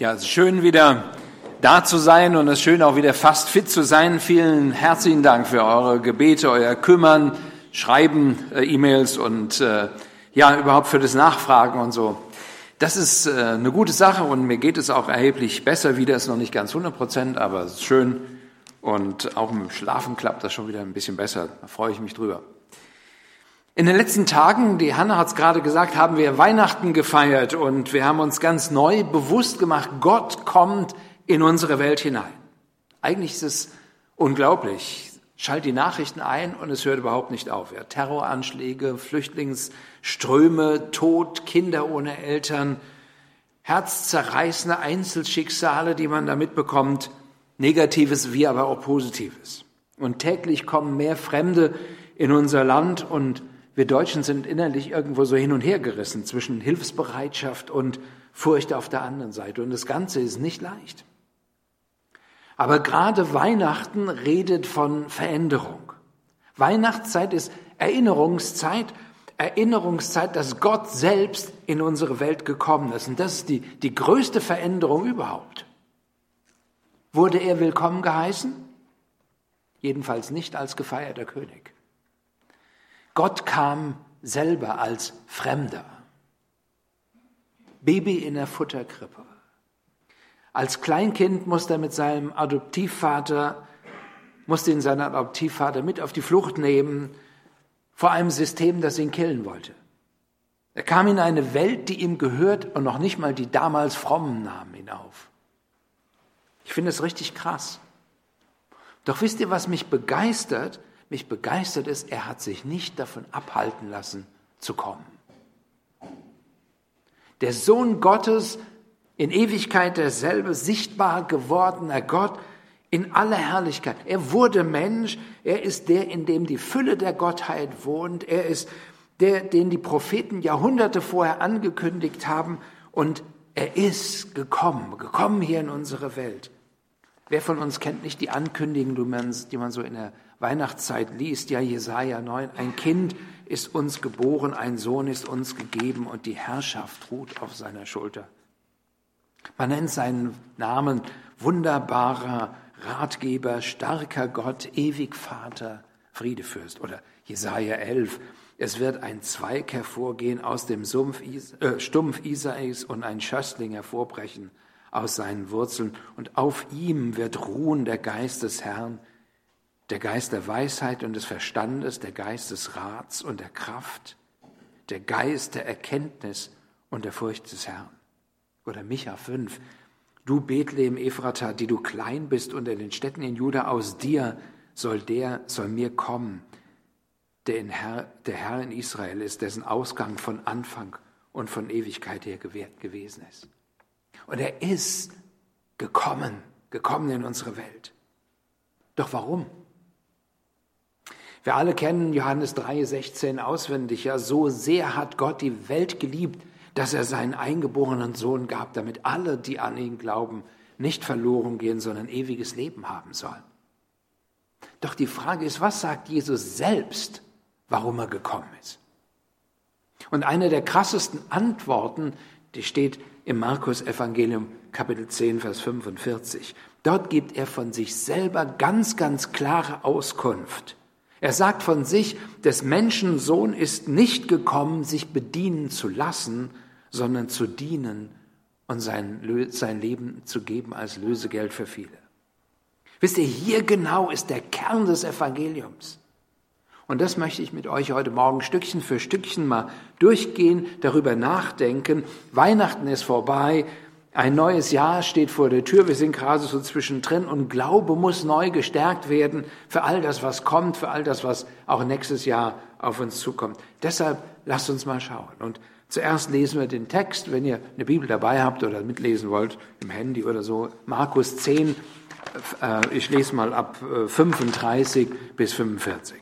Ja, es ist schön wieder da zu sein und es ist schön auch wieder fast fit zu sein. Vielen herzlichen Dank für eure Gebete, euer Kümmern, Schreiben, äh, E-Mails und äh, ja, überhaupt für das Nachfragen und so. Das ist äh, eine gute Sache und mir geht es auch erheblich besser wieder. Ist noch nicht ganz 100 Prozent, aber es ist schön. Und auch im Schlafen klappt das schon wieder ein bisschen besser. Da freue ich mich drüber. In den letzten Tagen, die Hanna hat es gerade gesagt, haben wir Weihnachten gefeiert und wir haben uns ganz neu bewusst gemacht, Gott kommt in unsere Welt hinein. Eigentlich ist es unglaublich. Schalt die Nachrichten ein und es hört überhaupt nicht auf. Ja, Terroranschläge, Flüchtlingsströme, Tod, Kinder ohne Eltern, herzzerreißende Einzelschicksale, die man da mitbekommt, Negatives wie aber auch Positives. Und täglich kommen mehr Fremde in unser Land und wir Deutschen sind innerlich irgendwo so hin und her gerissen zwischen Hilfsbereitschaft und Furcht auf der anderen Seite. Und das Ganze ist nicht leicht. Aber gerade Weihnachten redet von Veränderung. Weihnachtszeit ist Erinnerungszeit, Erinnerungszeit, dass Gott selbst in unsere Welt gekommen ist. Und das ist die, die größte Veränderung überhaupt. Wurde er willkommen geheißen? Jedenfalls nicht als gefeierter König. Gott kam selber als Fremder. Baby in der Futterkrippe. Als Kleinkind musste er mit seinem Adoptivvater, musste ihn seinen Adoptivvater mit auf die Flucht nehmen vor einem System, das ihn killen wollte. Er kam in eine Welt, die ihm gehört und noch nicht mal die damals Frommen nahmen ihn auf. Ich finde es richtig krass. Doch wisst ihr, was mich begeistert? Mich begeistert ist, er hat sich nicht davon abhalten lassen zu kommen. Der Sohn Gottes, in Ewigkeit derselbe, sichtbar gewordener Gott, in aller Herrlichkeit. Er wurde Mensch, er ist der, in dem die Fülle der Gottheit wohnt, er ist der, den die Propheten Jahrhunderte vorher angekündigt haben und er ist gekommen, gekommen hier in unsere Welt. Wer von uns kennt nicht die Ankündigung, die man so in der Weihnachtszeit liest, ja Jesaja 9, ein Kind ist uns geboren, ein Sohn ist uns gegeben und die Herrschaft ruht auf seiner Schulter. Man nennt seinen Namen wunderbarer Ratgeber, starker Gott, ewig Vater, Friedefürst oder Jesaja 11. Es wird ein Zweig hervorgehen aus dem Sumpf, äh, Stumpf Isais und ein Schössling hervorbrechen aus seinen Wurzeln und auf ihm wird ruhen der Geist des Herrn, der Geist der Weisheit und des Verstandes, der Geist des Rats und der Kraft, der Geist der Erkenntnis und der Furcht des Herrn. Oder Micha 5. Du Bethlehem Ephrata, die du klein bist unter den Städten in Juda, aus dir soll der, soll mir kommen, der, in Herr, der Herr in Israel ist, dessen Ausgang von Anfang und von Ewigkeit her gewährt gewesen ist. Und er ist gekommen, gekommen in unsere Welt. Doch warum? Wir alle kennen Johannes 3,16 auswendig. Ja, so sehr hat Gott die Welt geliebt, dass er seinen eingeborenen Sohn gab, damit alle, die an ihn glauben, nicht verloren gehen, sondern ewiges Leben haben sollen. Doch die Frage ist, was sagt Jesus selbst, warum er gekommen ist? Und eine der krassesten Antworten, die steht im Markus Evangelium Kapitel 10, Vers 45. Dort gibt er von sich selber ganz, ganz klare Auskunft. Er sagt von sich, des Menschen Sohn ist nicht gekommen, sich bedienen zu lassen, sondern zu dienen und sein, sein Leben zu geben als Lösegeld für viele. Wisst ihr, hier genau ist der Kern des Evangeliums. Und das möchte ich mit euch heute Morgen Stückchen für Stückchen mal durchgehen, darüber nachdenken. Weihnachten ist vorbei, ein neues Jahr steht vor der Tür, wir sind gerade so zwischendrin und Glaube muss neu gestärkt werden für all das, was kommt, für all das, was auch nächstes Jahr auf uns zukommt. Deshalb lasst uns mal schauen. Und zuerst lesen wir den Text, wenn ihr eine Bibel dabei habt oder mitlesen wollt, im Handy oder so, Markus 10, äh, ich lese mal ab 35 äh, bis 45.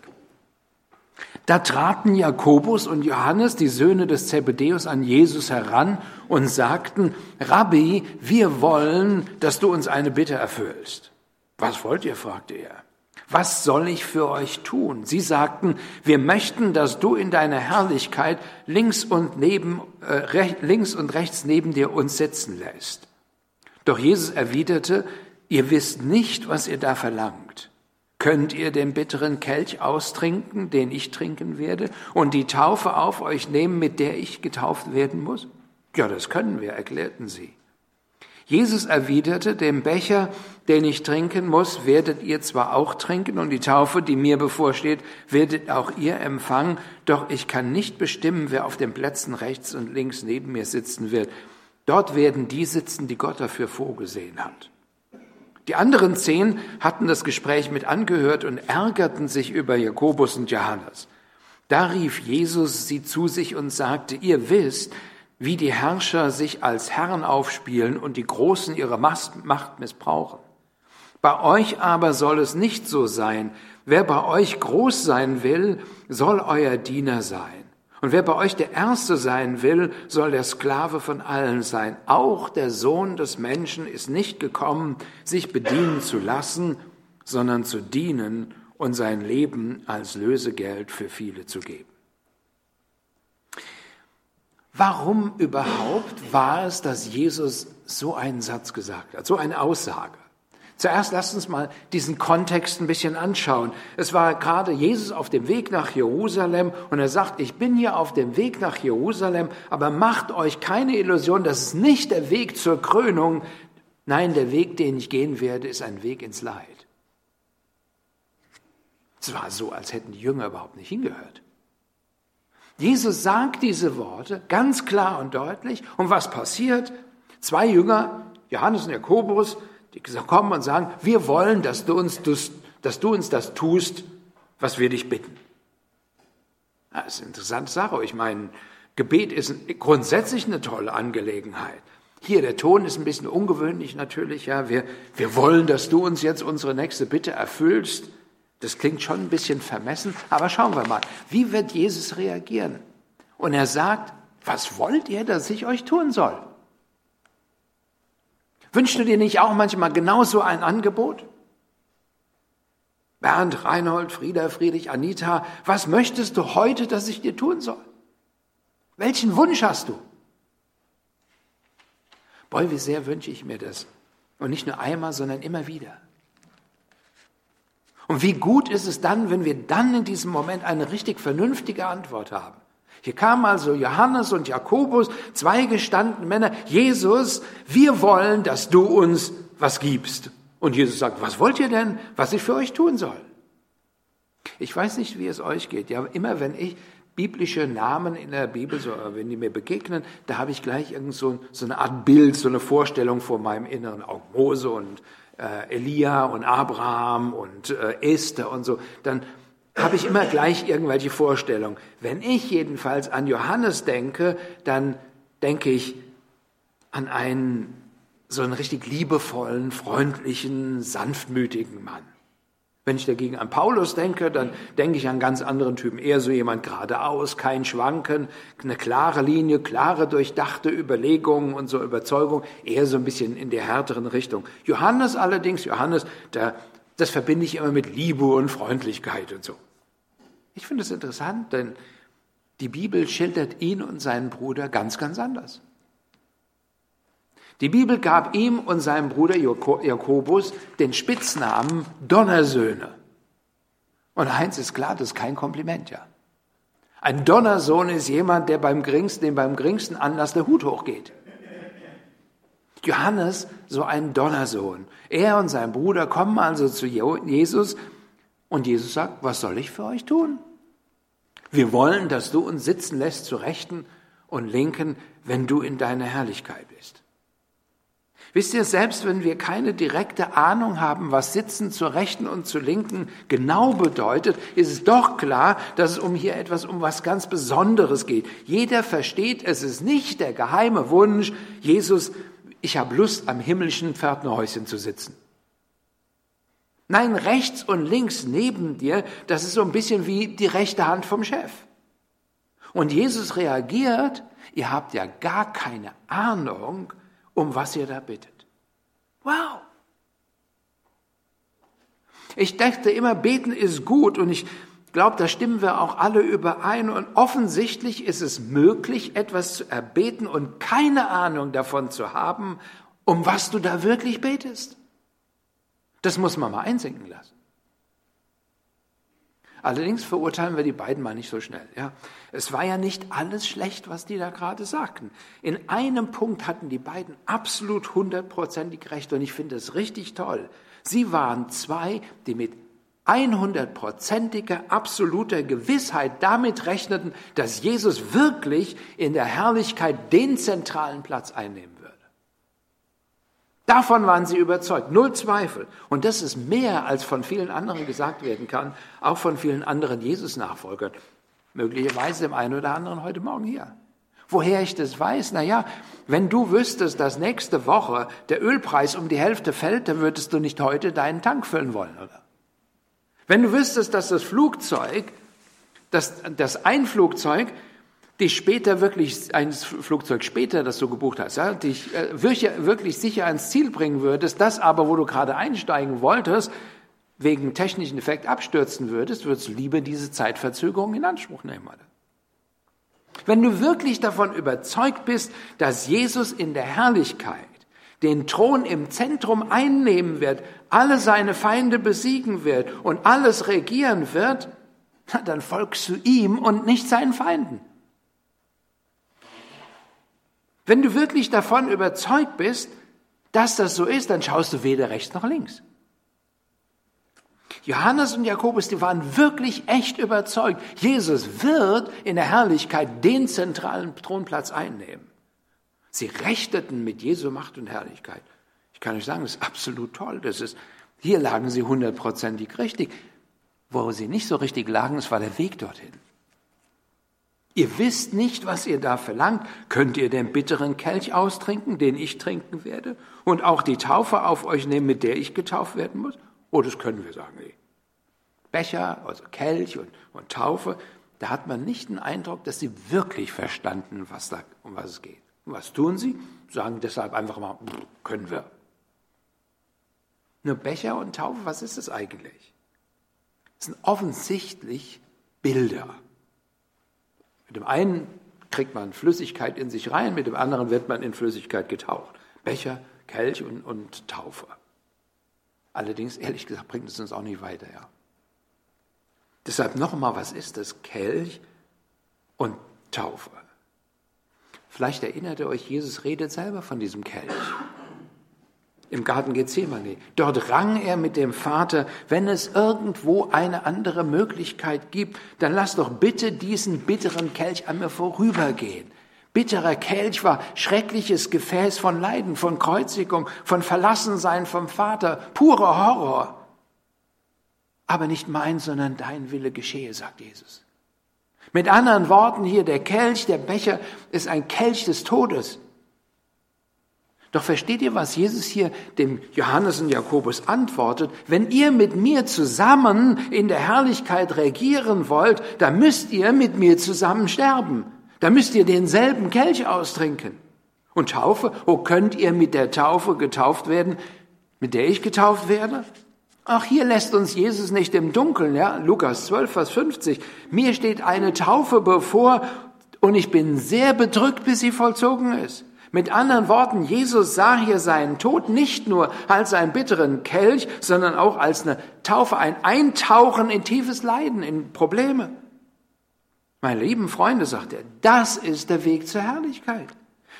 Da traten Jakobus und Johannes, die Söhne des Zebedeus, an Jesus heran und sagten, Rabbi, wir wollen, dass du uns eine Bitte erfüllst. Was wollt ihr? fragte er. Was soll ich für euch tun? Sie sagten, wir möchten, dass du in deiner Herrlichkeit links und, neben, äh, links und rechts neben dir uns sitzen lässt. Doch Jesus erwiderte, ihr wisst nicht, was ihr da verlangt. Könnt ihr den bitteren Kelch austrinken, den ich trinken werde, und die Taufe auf euch nehmen, mit der ich getauft werden muss? Ja, das können wir, erklärten sie. Jesus erwiderte, dem Becher, den ich trinken muss, werdet ihr zwar auch trinken und die Taufe, die mir bevorsteht, werdet auch ihr empfangen, doch ich kann nicht bestimmen, wer auf den Plätzen rechts und links neben mir sitzen wird. Dort werden die sitzen, die Gott dafür vorgesehen hat. Die anderen zehn hatten das Gespräch mit angehört und ärgerten sich über Jakobus und Johannes. Da rief Jesus sie zu sich und sagte, ihr wisst, wie die Herrscher sich als Herren aufspielen und die Großen ihre Macht missbrauchen. Bei euch aber soll es nicht so sein. Wer bei euch groß sein will, soll euer Diener sein. Und wer bei euch der Erste sein will, soll der Sklave von allen sein. Auch der Sohn des Menschen ist nicht gekommen, sich bedienen zu lassen, sondern zu dienen und sein Leben als Lösegeld für viele zu geben. Warum überhaupt war es, dass Jesus so einen Satz gesagt hat, so eine Aussage? Zuerst lasst uns mal diesen Kontext ein bisschen anschauen. Es war gerade Jesus auf dem Weg nach Jerusalem und er sagt, ich bin hier auf dem Weg nach Jerusalem, aber macht euch keine Illusion, das ist nicht der Weg zur Krönung. Nein, der Weg, den ich gehen werde, ist ein Weg ins Leid. Es war so, als hätten die Jünger überhaupt nicht hingehört. Jesus sagt diese Worte ganz klar und deutlich. Und was passiert? Zwei Jünger, Johannes und Jakobus, die kommen und sagen, wir wollen, dass du uns, dass du uns das tust, was wir dich bitten. Das ist eine interessante Sache. Ich meine, Gebet ist grundsätzlich eine tolle Angelegenheit. Hier, der Ton ist ein bisschen ungewöhnlich natürlich. Ja, wir, wir wollen, dass du uns jetzt unsere nächste Bitte erfüllst. Das klingt schon ein bisschen vermessen, aber schauen wir mal, wie wird Jesus reagieren? Und er sagt, was wollt ihr, dass ich euch tun soll? Wünschst du dir nicht auch manchmal genauso ein Angebot? Bernd, Reinhold, Frieda, Friedrich, Anita, was möchtest du heute, dass ich dir tun soll? Welchen Wunsch hast du? Boy, wie sehr wünsche ich mir das. Und nicht nur einmal, sondern immer wieder. Und wie gut ist es dann, wenn wir dann in diesem Moment eine richtig vernünftige Antwort haben. Hier kamen also Johannes und Jakobus, zwei gestandene Männer. Jesus, wir wollen, dass du uns was gibst. Und Jesus sagt, was wollt ihr denn, was ich für euch tun soll? Ich weiß nicht, wie es euch geht. Ja, immer wenn ich biblische Namen in der Bibel, so, wenn die mir begegnen, da habe ich gleich irgend so, so eine Art Bild, so eine Vorstellung vor meinem inneren Auge. Mose und äh, Elia und Abraham und äh, Esther und so, dann habe ich immer gleich irgendwelche Vorstellungen. Wenn ich jedenfalls an Johannes denke, dann denke ich an einen so einen richtig liebevollen, freundlichen, sanftmütigen Mann. Wenn ich dagegen an Paulus denke, dann denke ich an ganz anderen Typen. Eher so jemand geradeaus, kein Schwanken, eine klare Linie, klare, durchdachte Überlegungen und so Überzeugung, eher so ein bisschen in der härteren Richtung. Johannes allerdings, Johannes, der, das verbinde ich immer mit Liebe und Freundlichkeit und so. Ich finde es interessant, denn die Bibel schildert ihn und seinen Bruder ganz, ganz anders. Die Bibel gab ihm und seinem Bruder Jakobus den Spitznamen Donnersöhne. Und eins ist klar, das ist kein Kompliment, ja. Ein Donnersohn ist jemand, der beim geringsten, dem beim geringsten Anlass der Hut hochgeht. Johannes, so ein Donnersohn. Er und sein Bruder kommen also zu Jesus und Jesus sagt, was soll ich für euch tun? Wir wollen, dass du uns sitzen lässt zu Rechten und Linken, wenn du in deiner Herrlichkeit bist. Wisst ihr, selbst wenn wir keine direkte Ahnung haben, was Sitzen zur Rechten und zur Linken genau bedeutet, ist es doch klar, dass es um hier etwas um was ganz Besonderes geht. Jeder versteht, es ist nicht der geheime Wunsch, Jesus, ich habe Lust, am himmlischen Pförtnerhäuschen zu sitzen. Nein, rechts und links neben dir, das ist so ein bisschen wie die rechte Hand vom Chef. Und Jesus reagiert, ihr habt ja gar keine Ahnung, um was ihr da bittet. Wow! Ich dachte immer, beten ist gut und ich glaube, da stimmen wir auch alle überein. Und offensichtlich ist es möglich, etwas zu erbeten und keine Ahnung davon zu haben um was du da wirklich betest. Das muss man mal einsinken lassen. Allerdings verurteilen wir die beiden mal nicht so schnell. Ja. Es war ja nicht alles schlecht, was die da gerade sagten. In einem Punkt hatten die beiden absolut hundertprozentig recht und ich finde es richtig toll. Sie waren zwei, die mit 100%iger, absoluter Gewissheit damit rechneten, dass Jesus wirklich in der Herrlichkeit den zentralen Platz einnehmen. Davon waren sie überzeugt, null Zweifel. Und das ist mehr, als von vielen anderen gesagt werden kann, auch von vielen anderen Jesus-Nachfolgern. Möglicherweise dem einen oder anderen heute Morgen hier. Woher ich das weiß? Na ja, wenn du wüsstest, dass nächste Woche der Ölpreis um die Hälfte fällt, dann würdest du nicht heute deinen Tank füllen wollen, oder? Wenn du wüsstest, dass das Flugzeug, dass das ein Flugzeug dich später wirklich, ein Flugzeug später, das du gebucht hast, ja, dich äh, wirklich sicher ans Ziel bringen würdest, das aber, wo du gerade einsteigen wolltest, wegen technischen Effekt abstürzen würdest, würdest du lieber diese Zeitverzögerung in Anspruch nehmen. Oder? Wenn du wirklich davon überzeugt bist, dass Jesus in der Herrlichkeit den Thron im Zentrum einnehmen wird, alle seine Feinde besiegen wird und alles regieren wird, dann folgst du ihm und nicht seinen Feinden. Wenn du wirklich davon überzeugt bist, dass das so ist, dann schaust du weder rechts noch links. Johannes und Jakobus, die waren wirklich echt überzeugt. Jesus wird in der Herrlichkeit den zentralen Thronplatz einnehmen. Sie rechteten mit Jesu Macht und Herrlichkeit. Ich kann euch sagen, das ist absolut toll. Das ist, hier lagen sie hundertprozentig richtig. Wo sie nicht so richtig lagen, es war der Weg dorthin. Ihr wisst nicht, was ihr da verlangt. Könnt ihr den bitteren Kelch austrinken, den ich trinken werde? Und auch die Taufe auf euch nehmen, mit der ich getauft werden muss? Oh, das können wir sagen. Nee. Becher, also Kelch und, und Taufe, da hat man nicht den Eindruck, dass sie wirklich verstanden, was da, um was es geht. Was tun sie? Sagen deshalb einfach mal, können wir. Nur Becher und Taufe, was ist das eigentlich? Das sind offensichtlich Bilder. Mit dem einen kriegt man Flüssigkeit in sich rein, mit dem anderen wird man in Flüssigkeit getaucht. Becher, Kelch und, und Taufe. Allerdings, ehrlich gesagt, bringt es uns auch nicht weiter. Ja. Deshalb nochmal, was ist das? Kelch und Taufe. Vielleicht erinnert ihr euch, Jesus redet selber von diesem Kelch. Im Garten Gethsemane. Dort rang er mit dem Vater, wenn es irgendwo eine andere Möglichkeit gibt, dann lass doch bitte diesen bitteren Kelch an mir vorübergehen. Bitterer Kelch war schreckliches Gefäß von Leiden, von Kreuzigung, von Verlassensein vom Vater, purer Horror. Aber nicht mein, sondern dein Wille geschehe, sagt Jesus. Mit anderen Worten hier, der Kelch, der Becher ist ein Kelch des Todes. Doch versteht ihr, was Jesus hier dem Johannes und Jakobus antwortet? Wenn ihr mit mir zusammen in der Herrlichkeit regieren wollt, dann müsst ihr mit mir zusammen sterben. Da müsst ihr denselben Kelch austrinken. Und Taufe, oh, könnt ihr mit der Taufe getauft werden, mit der ich getauft werde? Ach, hier lässt uns Jesus nicht im Dunkeln, ja? Lukas 12, Vers 50. Mir steht eine Taufe bevor und ich bin sehr bedrückt, bis sie vollzogen ist. Mit anderen Worten, Jesus sah hier seinen Tod nicht nur als einen bitteren Kelch, sondern auch als eine Taufe, ein Eintauchen in tiefes Leiden, in Probleme. Meine lieben Freunde, sagt er, das ist der Weg zur Herrlichkeit.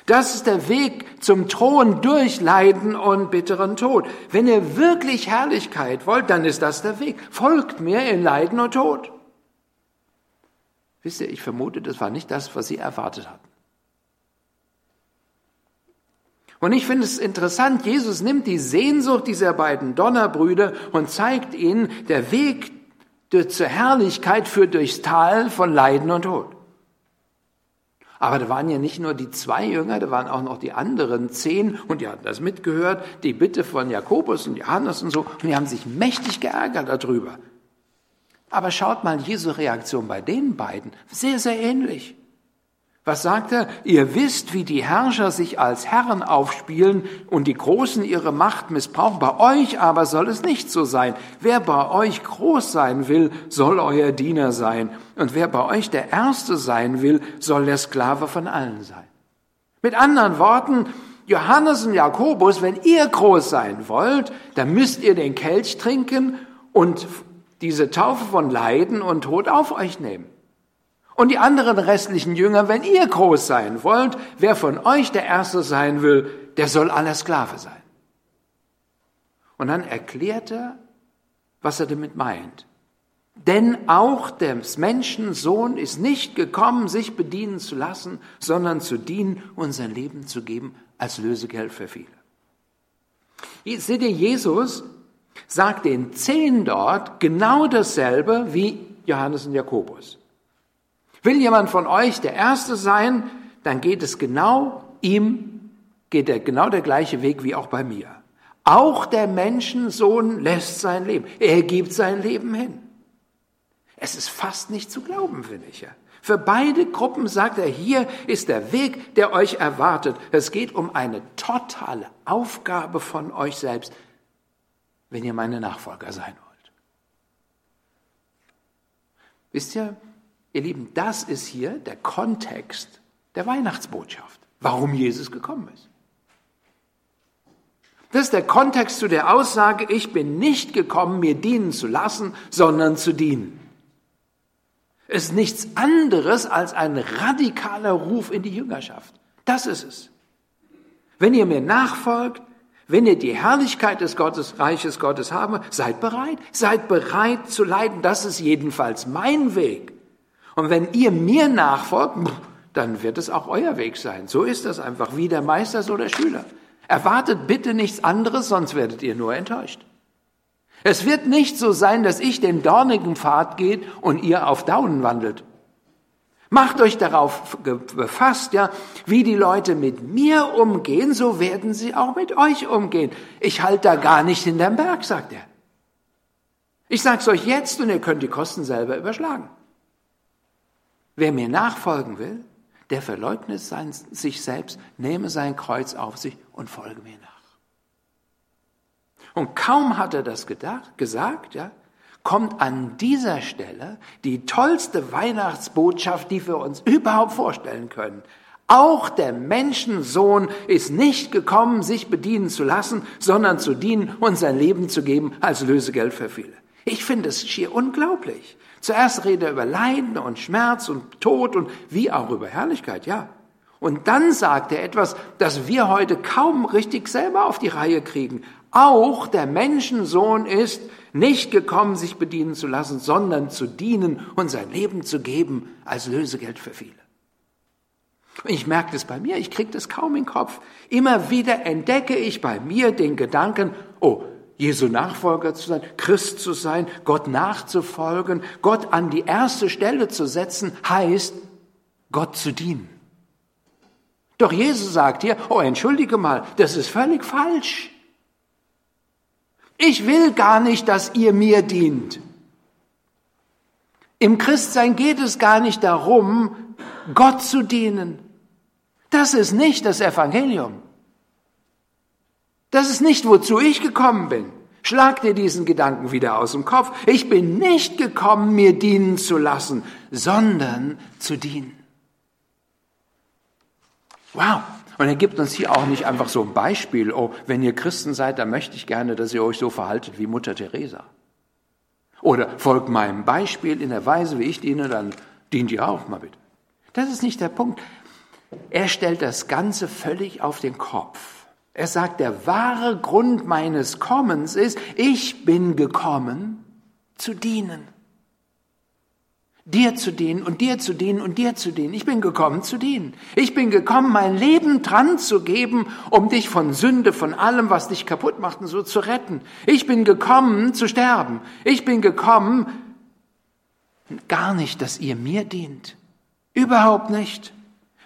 Das ist der Weg zum Thron durch Leiden und bitteren Tod. Wenn ihr wirklich Herrlichkeit wollt, dann ist das der Weg. Folgt mir in Leiden und Tod. Wisst ihr, ich vermute, das war nicht das, was sie erwartet hatten. Und ich finde es interessant, Jesus nimmt die Sehnsucht dieser beiden Donnerbrüder und zeigt ihnen, der Weg zur Herrlichkeit führt durchs Tal von Leiden und Tod. Aber da waren ja nicht nur die zwei Jünger, da waren auch noch die anderen zehn und die hatten das mitgehört, die Bitte von Jakobus und Johannes und so, und die haben sich mächtig geärgert darüber. Aber schaut mal Jesu Reaktion bei den beiden, sehr, sehr ähnlich. Was sagt er? Ihr wisst, wie die Herrscher sich als Herren aufspielen und die Großen ihre Macht missbrauchen. Bei euch aber soll es nicht so sein. Wer bei euch groß sein will, soll euer Diener sein. Und wer bei euch der Erste sein will, soll der Sklave von allen sein. Mit anderen Worten, Johannes und Jakobus, wenn ihr groß sein wollt, dann müsst ihr den Kelch trinken und diese Taufe von Leiden und Tod auf euch nehmen. Und die anderen restlichen Jünger, wenn ihr groß sein wollt, wer von euch der Erste sein will, der soll aller Sklave sein. Und dann erklärt er, was er damit meint. Denn auch des Menschensohn ist nicht gekommen, sich bedienen zu lassen, sondern zu dienen und sein Leben zu geben als Lösegeld für viele. Seht ihr, Jesus sagt den Zehn dort genau dasselbe wie Johannes und Jakobus. Will jemand von euch der Erste sein, dann geht es genau ihm, geht er genau der gleiche Weg wie auch bei mir. Auch der Menschensohn lässt sein Leben. Er gibt sein Leben hin. Es ist fast nicht zu glauben, finde ich ja. Für beide Gruppen sagt er, hier ist der Weg, der euch erwartet. Es geht um eine totale Aufgabe von euch selbst, wenn ihr meine Nachfolger sein wollt. Wisst ihr, ihr Lieben, das ist hier der Kontext der Weihnachtsbotschaft, warum Jesus gekommen ist. Das ist der Kontext zu der Aussage, ich bin nicht gekommen, mir dienen zu lassen, sondern zu dienen ist nichts anderes als ein radikaler Ruf in die Jüngerschaft. Das ist es. Wenn ihr mir nachfolgt, wenn ihr die Herrlichkeit des Gottes, Reiches Gottes haben, seid bereit, seid bereit zu leiden. Das ist jedenfalls mein Weg. Und wenn ihr mir nachfolgt, dann wird es auch euer Weg sein. So ist das einfach, wie der Meister, so der Schüler. Erwartet bitte nichts anderes, sonst werdet ihr nur enttäuscht. Es wird nicht so sein, dass ich den dornigen Pfad geht und ihr auf Daunen wandelt. Macht euch darauf befasst, ja, wie die Leute mit mir umgehen, so werden sie auch mit euch umgehen. Ich halte da gar nicht hinterm Berg, sagt er. Ich sag's euch jetzt und ihr könnt die Kosten selber überschlagen. Wer mir nachfolgen will, der verleugnet sein, sich selbst, nehme sein Kreuz auf sich und folge mir nach. Und kaum hat er das gedacht, gesagt, ja, kommt an dieser Stelle die tollste Weihnachtsbotschaft, die wir uns überhaupt vorstellen können. Auch der Menschensohn ist nicht gekommen, sich bedienen zu lassen, sondern zu dienen und sein Leben zu geben als Lösegeld für viele. Ich finde es schier unglaublich. Zuerst redet er über Leiden und Schmerz und Tod und wie auch über Herrlichkeit, ja. Und dann sagt er etwas, das wir heute kaum richtig selber auf die Reihe kriegen. Auch der Menschensohn ist nicht gekommen, sich bedienen zu lassen, sondern zu dienen und sein Leben zu geben als Lösegeld für viele. Ich merke das bei mir, ich kriege das kaum in den Kopf. Immer wieder entdecke ich bei mir den Gedanken, oh, Jesu Nachfolger zu sein, Christ zu sein, Gott nachzufolgen, Gott an die erste Stelle zu setzen, heißt, Gott zu dienen. Doch Jesus sagt hier, oh, entschuldige mal, das ist völlig falsch. Ich will gar nicht, dass ihr mir dient. Im Christsein geht es gar nicht darum, Gott zu dienen. Das ist nicht das Evangelium. Das ist nicht, wozu ich gekommen bin. Schlag dir diesen Gedanken wieder aus dem Kopf. Ich bin nicht gekommen, mir dienen zu lassen, sondern zu dienen. Wow, und er gibt uns hier auch nicht einfach so ein Beispiel, oh, wenn ihr Christen seid, dann möchte ich gerne, dass ihr euch so verhaltet wie Mutter Teresa. Oder folgt meinem Beispiel in der Weise, wie ich diene, dann dient ihr auch mal bitte. Das ist nicht der Punkt. Er stellt das Ganze völlig auf den Kopf. Er sagt, der wahre Grund meines Kommens ist, ich bin gekommen zu dienen dir zu dienen und dir zu dienen und dir zu dienen. Ich bin gekommen zu dienen. Ich bin gekommen, mein Leben dran zu geben, um dich von Sünde, von allem, was dich kaputt macht und so zu retten. Ich bin gekommen zu sterben. Ich bin gekommen, gar nicht, dass ihr mir dient. Überhaupt nicht.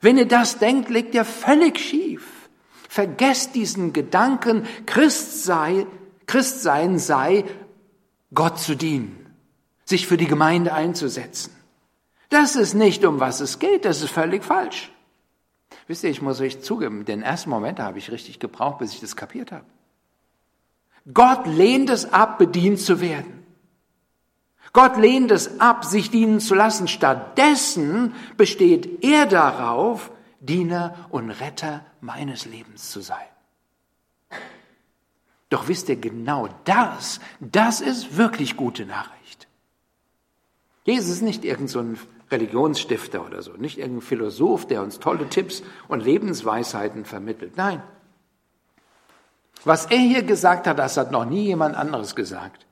Wenn ihr das denkt, liegt ihr völlig schief. Vergesst diesen Gedanken, Christ sei, Christsein sei, Gott zu dienen sich für die Gemeinde einzusetzen. Das ist nicht, um was es geht, das ist völlig falsch. Wisst ihr, ich muss euch zugeben, den ersten Moment habe ich richtig gebraucht, bis ich das kapiert habe. Gott lehnt es ab, bedient zu werden. Gott lehnt es ab, sich dienen zu lassen. Stattdessen besteht er darauf, Diener und Retter meines Lebens zu sein. Doch wisst ihr genau das, das ist wirklich gute Nachricht. Jesus ist nicht irgend so Religionsstifter oder so, nicht irgendein Philosoph, der uns tolle Tipps und Lebensweisheiten vermittelt. Nein. Was er hier gesagt hat, das hat noch nie jemand anderes gesagt.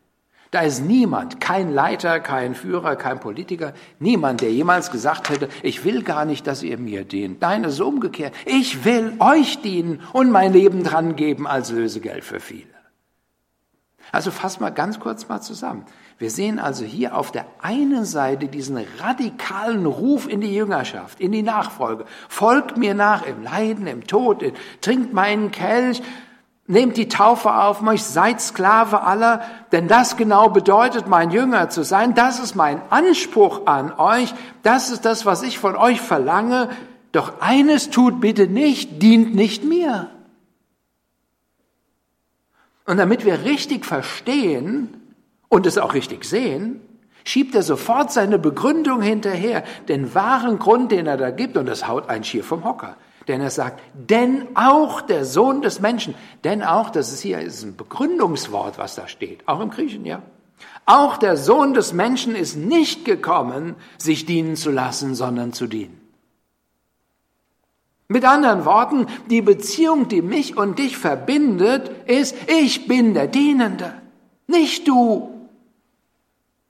Da ist niemand, kein Leiter, kein Führer, kein Politiker, niemand, der jemals gesagt hätte, ich will gar nicht, dass ihr mir dient. Nein, es ist umgekehrt. Ich will euch dienen und mein Leben dran geben als Lösegeld für viele. Also fass mal ganz kurz mal zusammen. Wir sehen also hier auf der einen Seite diesen radikalen Ruf in die Jüngerschaft, in die Nachfolge. Folgt mir nach im Leiden, im Tod, trinkt meinen Kelch, Nehmt die Taufe auf euch, seid Sklave aller, denn das genau bedeutet, mein Jünger zu sein. Das ist mein Anspruch an euch. Das ist das, was ich von euch verlange. Doch eines tut bitte nicht, dient nicht mir. Und damit wir richtig verstehen und es auch richtig sehen, schiebt er sofort seine Begründung hinterher, den wahren Grund, den er da gibt, und das haut ein Schier vom Hocker. Denn er sagt, denn auch der Sohn des Menschen, denn auch, das ist hier ist ein Begründungswort, was da steht, auch im Griechen, ja. Auch der Sohn des Menschen ist nicht gekommen, sich dienen zu lassen, sondern zu dienen. Mit anderen Worten, die Beziehung, die mich und dich verbindet, ist, ich bin der Dienende, nicht du.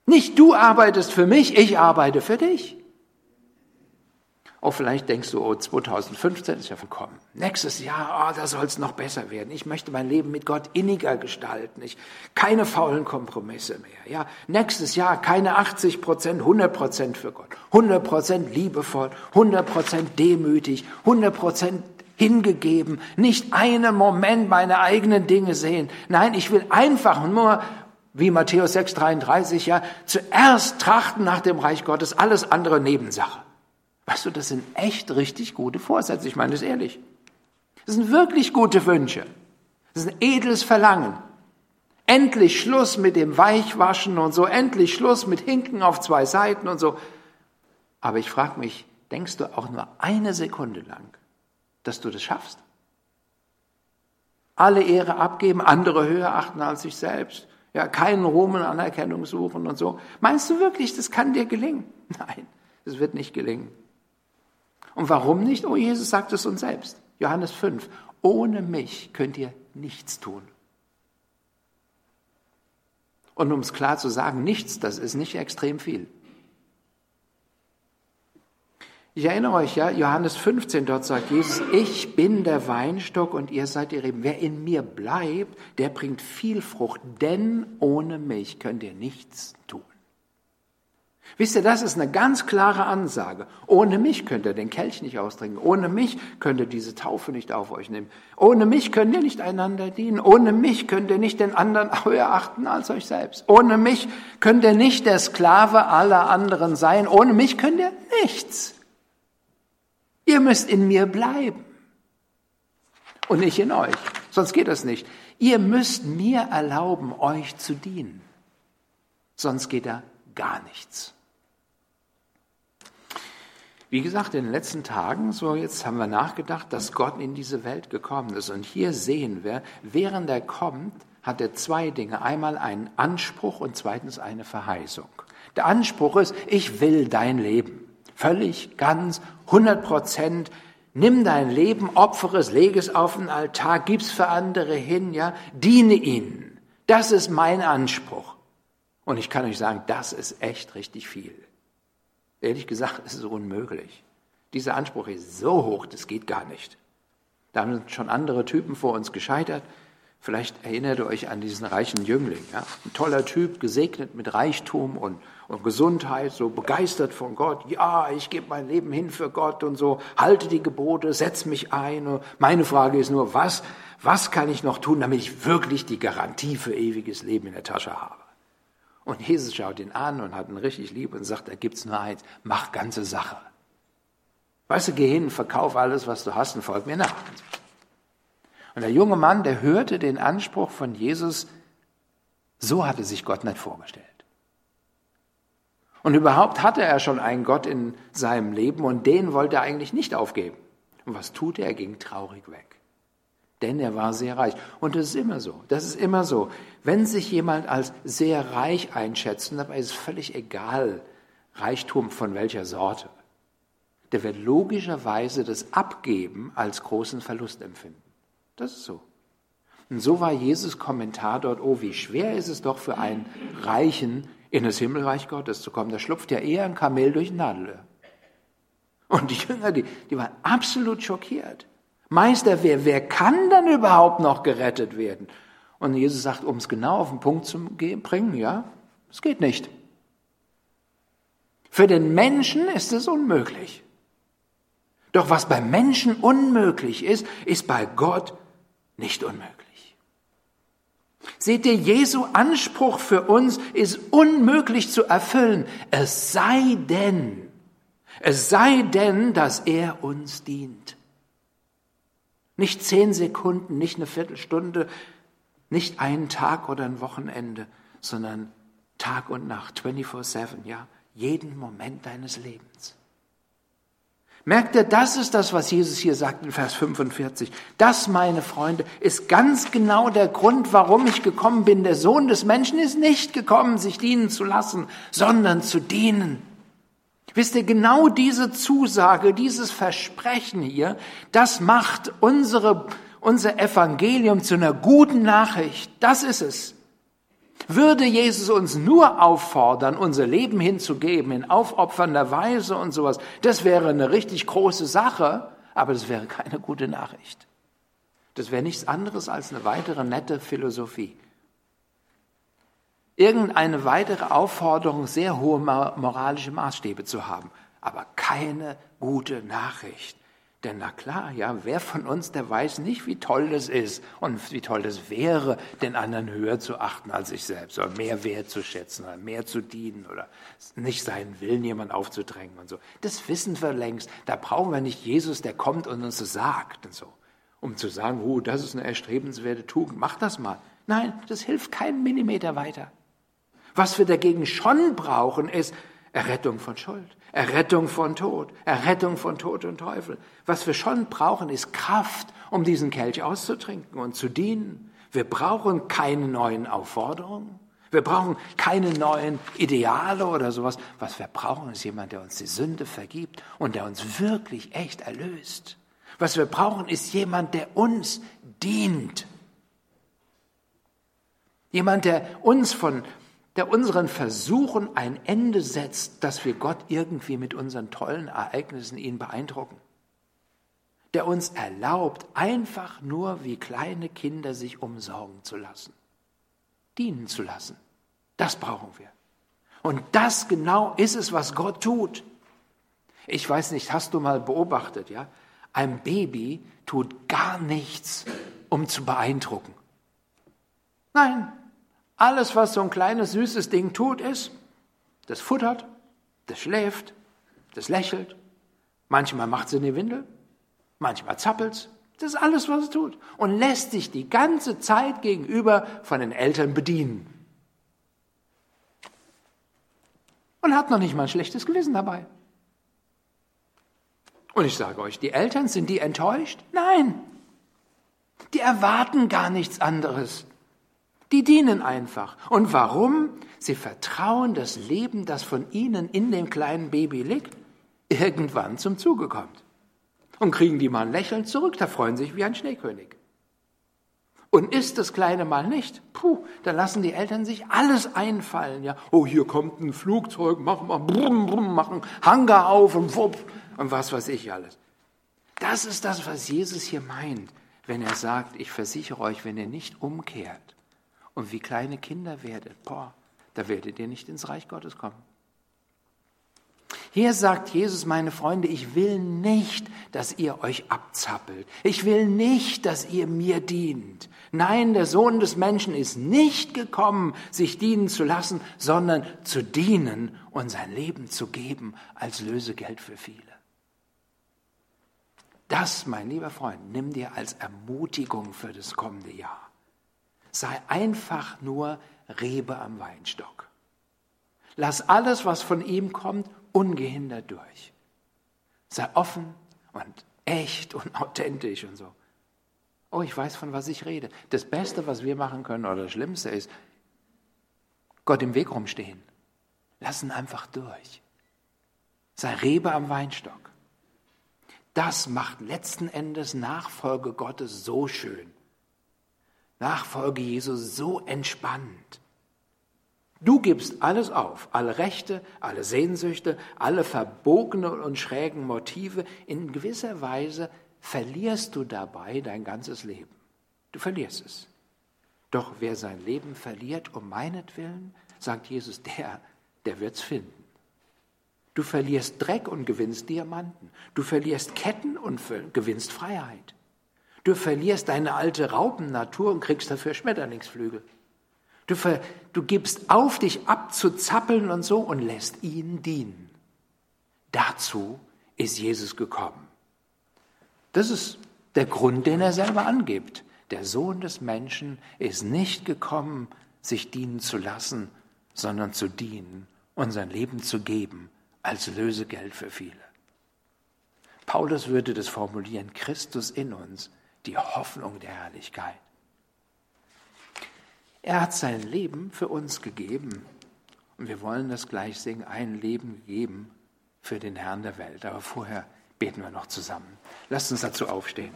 Nicht du arbeitest für mich, ich arbeite für dich. Oh, vielleicht denkst du, oh, 2015 ist ja verkommen. Nächstes Jahr, oh, da soll es noch besser werden. Ich möchte mein Leben mit Gott inniger gestalten. Ich, keine faulen Kompromisse mehr. Ja, nächstes Jahr keine 80 Prozent, 100 Prozent für Gott. 100 Prozent liebevoll, 100 Prozent demütig, 100 Prozent hingegeben. Nicht einen Moment meine eigenen Dinge sehen. Nein, ich will einfach nur wie Matthäus 6,33, ja, zuerst trachten nach dem Reich Gottes, alles andere Nebensache. Weißt du, das sind echt richtig gute Vorsätze. Ich meine das ehrlich. Das sind wirklich gute Wünsche. Das ist ein edles Verlangen. Endlich Schluss mit dem Weichwaschen und so, endlich Schluss mit Hinken auf zwei Seiten und so. Aber ich frage mich, denkst du auch nur eine Sekunde lang, dass du das schaffst? Alle Ehre abgeben, andere höher achten als sich selbst. Ja, keinen Ruhm und Anerkennung suchen und so. Meinst du wirklich, das kann dir gelingen? Nein, es wird nicht gelingen. Und warum nicht? Oh, Jesus sagt es uns selbst. Johannes 5. Ohne mich könnt ihr nichts tun. Und um es klar zu sagen, nichts, das ist nicht extrem viel. Ich erinnere euch, ja, Johannes 15, dort sagt Jesus, ich bin der Weinstock und ihr seid die Reben. Wer in mir bleibt, der bringt viel Frucht, denn ohne mich könnt ihr nichts tun. Wisst ihr, das ist eine ganz klare Ansage. Ohne mich könnt ihr den Kelch nicht austrinken. Ohne mich könnt ihr diese Taufe nicht auf euch nehmen. Ohne mich könnt ihr nicht einander dienen. Ohne mich könnt ihr nicht den anderen höher achten als euch selbst. Ohne mich könnt ihr nicht der Sklave aller anderen sein. Ohne mich könnt ihr nichts. Ihr müsst in mir bleiben. Und nicht in euch. Sonst geht das nicht. Ihr müsst mir erlauben, euch zu dienen. Sonst geht da gar nichts. Wie gesagt, in den letzten Tagen, so jetzt haben wir nachgedacht, dass Gott in diese Welt gekommen ist. Und hier sehen wir, während er kommt, hat er zwei Dinge. Einmal einen Anspruch und zweitens eine Verheißung. Der Anspruch ist, ich will dein Leben. Völlig, ganz, 100 Prozent. Nimm dein Leben, opfere es, lege es auf den Altar, gib's für andere hin, ja, diene ihnen. Das ist mein Anspruch. Und ich kann euch sagen, das ist echt richtig viel. Ehrlich gesagt, es ist unmöglich. Dieser Anspruch ist so hoch, das geht gar nicht. Da haben schon andere Typen vor uns gescheitert. Vielleicht erinnert ihr euch an diesen reichen Jüngling. Ja? Ein toller Typ, gesegnet mit Reichtum und, und Gesundheit, so begeistert von Gott. Ja, ich gebe mein Leben hin für Gott und so, halte die Gebote, setz mich ein. Und meine Frage ist nur, was, was kann ich noch tun, damit ich wirklich die Garantie für ewiges Leben in der Tasche habe? Und Jesus schaut ihn an und hat ihn richtig lieb und sagt, da gibt's nur eins, mach ganze Sache. Weißt du, geh hin, verkauf alles, was du hast und folg mir nach. Und der junge Mann, der hörte den Anspruch von Jesus, so hatte sich Gott nicht vorgestellt. Und überhaupt hatte er schon einen Gott in seinem Leben und den wollte er eigentlich nicht aufgeben. Und was tut er? Er ging traurig weg. Denn er war sehr reich. Und das ist immer so. Das ist immer so. Wenn sich jemand als sehr reich einschätzt, und dabei ist es völlig egal, Reichtum von welcher Sorte, der wird logischerweise das Abgeben als großen Verlust empfinden. Das ist so. Und so war Jesus Kommentar dort, oh, wie schwer ist es doch für einen Reichen, in das Himmelreich Gottes zu kommen. Da schlupft ja eher ein Kamel durch ein Nadelöhr. Und die Jünger, die, die waren absolut schockiert. Meister, wer, wer kann dann überhaupt noch gerettet werden? Und Jesus sagt, um es genau auf den Punkt zu bringen, ja, es geht nicht. Für den Menschen ist es unmöglich. Doch was bei Menschen unmöglich ist, ist bei Gott nicht unmöglich. Seht ihr, Jesu Anspruch für uns ist unmöglich zu erfüllen, es sei denn, es sei denn, dass er uns dient. Nicht zehn Sekunden, nicht eine Viertelstunde, nicht einen Tag oder ein Wochenende, sondern Tag und Nacht, 24-7, ja, jeden Moment deines Lebens. Merkt ihr, das ist das, was Jesus hier sagt in Vers 45. Das, meine Freunde, ist ganz genau der Grund, warum ich gekommen bin. Der Sohn des Menschen ist nicht gekommen, sich dienen zu lassen, sondern zu dienen. Wisst ihr, genau diese Zusage, dieses Versprechen hier, das macht unsere, unser Evangelium zu einer guten Nachricht. Das ist es. Würde Jesus uns nur auffordern, unser Leben hinzugeben in aufopfernder Weise und sowas, das wäre eine richtig große Sache, aber das wäre keine gute Nachricht. Das wäre nichts anderes als eine weitere nette Philosophie. Irgendeine weitere Aufforderung, sehr hohe moralische Maßstäbe zu haben, aber keine gute Nachricht. Denn na klar, ja, wer von uns, der weiß nicht, wie toll das ist und wie toll das wäre, den anderen höher zu achten als sich selbst oder mehr wertzuschätzen oder mehr zu dienen oder nicht seinen Willen jemand aufzudrängen und so. Das wissen wir längst. Da brauchen wir nicht Jesus, der kommt und uns das sagt und so, um zu sagen, oh, das ist eine erstrebenswerte Tugend, mach das mal. Nein, das hilft keinen Millimeter weiter. Was wir dagegen schon brauchen, ist Errettung von Schuld, Errettung von Tod, Errettung von Tod und Teufel. Was wir schon brauchen, ist Kraft, um diesen Kelch auszutrinken und zu dienen. Wir brauchen keine neuen Aufforderungen. Wir brauchen keine neuen Ideale oder sowas. Was wir brauchen, ist jemand, der uns die Sünde vergibt und der uns wirklich echt erlöst. Was wir brauchen, ist jemand, der uns dient. Jemand, der uns von, der unseren Versuchen ein Ende setzt, dass wir Gott irgendwie mit unseren tollen Ereignissen ihn beeindrucken. Der uns erlaubt, einfach nur wie kleine Kinder sich umsorgen zu lassen, dienen zu lassen. Das brauchen wir. Und das genau ist es, was Gott tut. Ich weiß nicht, hast du mal beobachtet, ja? Ein Baby tut gar nichts, um zu beeindrucken. Nein, alles, was so ein kleines, süßes Ding tut, ist, das futtert, das schläft, das lächelt. Manchmal macht sie eine Windel, manchmal zappelt Das ist alles, was es tut. Und lässt sich die ganze Zeit gegenüber von den Eltern bedienen. Und hat noch nicht mal ein schlechtes Gewissen dabei. Und ich sage euch, die Eltern, sind die enttäuscht? Nein. Die erwarten gar nichts anderes. Die dienen einfach. Und warum? Sie vertrauen das Leben, das von ihnen in dem kleinen Baby liegt, irgendwann zum Zuge kommt. Und kriegen die mal ein Lächeln zurück, da freuen sich wie ein Schneekönig. Und ist das Kleine mal nicht, puh, da lassen die Eltern sich alles einfallen, ja. Oh, hier kommt ein Flugzeug, machen wir brumm, brumm, machen Hangar auf und wupp und was weiß ich alles. Das ist das, was Jesus hier meint, wenn er sagt, ich versichere euch, wenn ihr nicht umkehrt, und wie kleine Kinder werdet, boah, da werdet ihr nicht ins Reich Gottes kommen. Hier sagt Jesus, meine Freunde, ich will nicht, dass ihr euch abzappelt. Ich will nicht, dass ihr mir dient. Nein, der Sohn des Menschen ist nicht gekommen, sich dienen zu lassen, sondern zu dienen und sein Leben zu geben als Lösegeld für viele. Das, mein lieber Freund, nimm dir als Ermutigung für das kommende Jahr sei einfach nur Rebe am Weinstock. Lass alles, was von ihm kommt, ungehindert durch. Sei offen und echt und authentisch und so. Oh, ich weiß, von was ich rede. Das Beste, was wir machen können, oder das Schlimmste ist, Gott im Weg rumstehen. Lassen einfach durch. Sei Rebe am Weinstock. Das macht letzten Endes Nachfolge Gottes so schön. Nachfolge Jesu so entspannt. Du gibst alles auf, alle Rechte, alle Sehnsüchte, alle verbogenen und schrägen Motive. In gewisser Weise verlierst du dabei dein ganzes Leben. Du verlierst es. Doch wer sein Leben verliert um meinetwillen, sagt Jesus, der, der wird's finden. Du verlierst Dreck und gewinnst Diamanten. Du verlierst Ketten und gewinnst Freiheit. Du verlierst deine alte Raupennatur und kriegst dafür Schmetterlingsflügel. Du, ver, du gibst auf, dich abzuzappeln und so und lässt ihn dienen. Dazu ist Jesus gekommen. Das ist der Grund, den er selber angibt. Der Sohn des Menschen ist nicht gekommen, sich dienen zu lassen, sondern zu dienen und sein Leben zu geben als Lösegeld für viele. Paulus würde das formulieren, Christus in uns, die Hoffnung der Herrlichkeit. Er hat sein Leben für uns gegeben. Und wir wollen das gleich singen, ein Leben gegeben für den Herrn der Welt. Aber vorher beten wir noch zusammen. Lasst uns dazu aufstehen.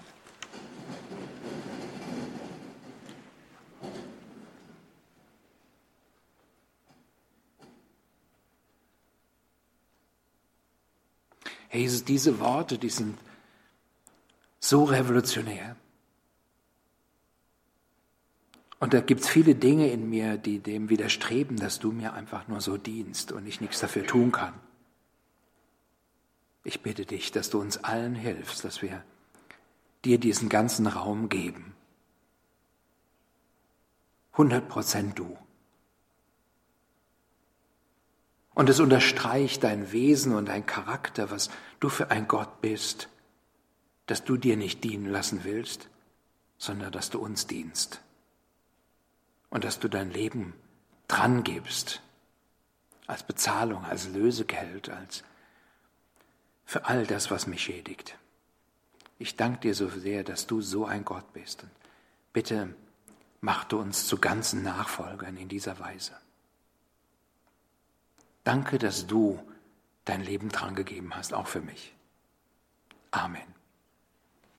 Herr Jesus, diese Worte, die sind so revolutionär. Und da gibt es viele Dinge in mir, die dem widerstreben, dass du mir einfach nur so dienst und ich nichts dafür tun kann. Ich bitte dich, dass du uns allen hilfst, dass wir dir diesen ganzen Raum geben. 100 Prozent du. Und es unterstreicht dein Wesen und dein Charakter, was du für ein Gott bist, dass du dir nicht dienen lassen willst, sondern dass du uns dienst und dass du dein Leben dran gibst, als Bezahlung, als Lösegeld, als für all das, was mich schädigt. Ich danke dir so sehr, dass du so ein Gott bist. Und bitte mach du uns zu ganzen Nachfolgern in dieser Weise. Danke, dass du dein Leben dran gegeben hast, auch für mich. Amen.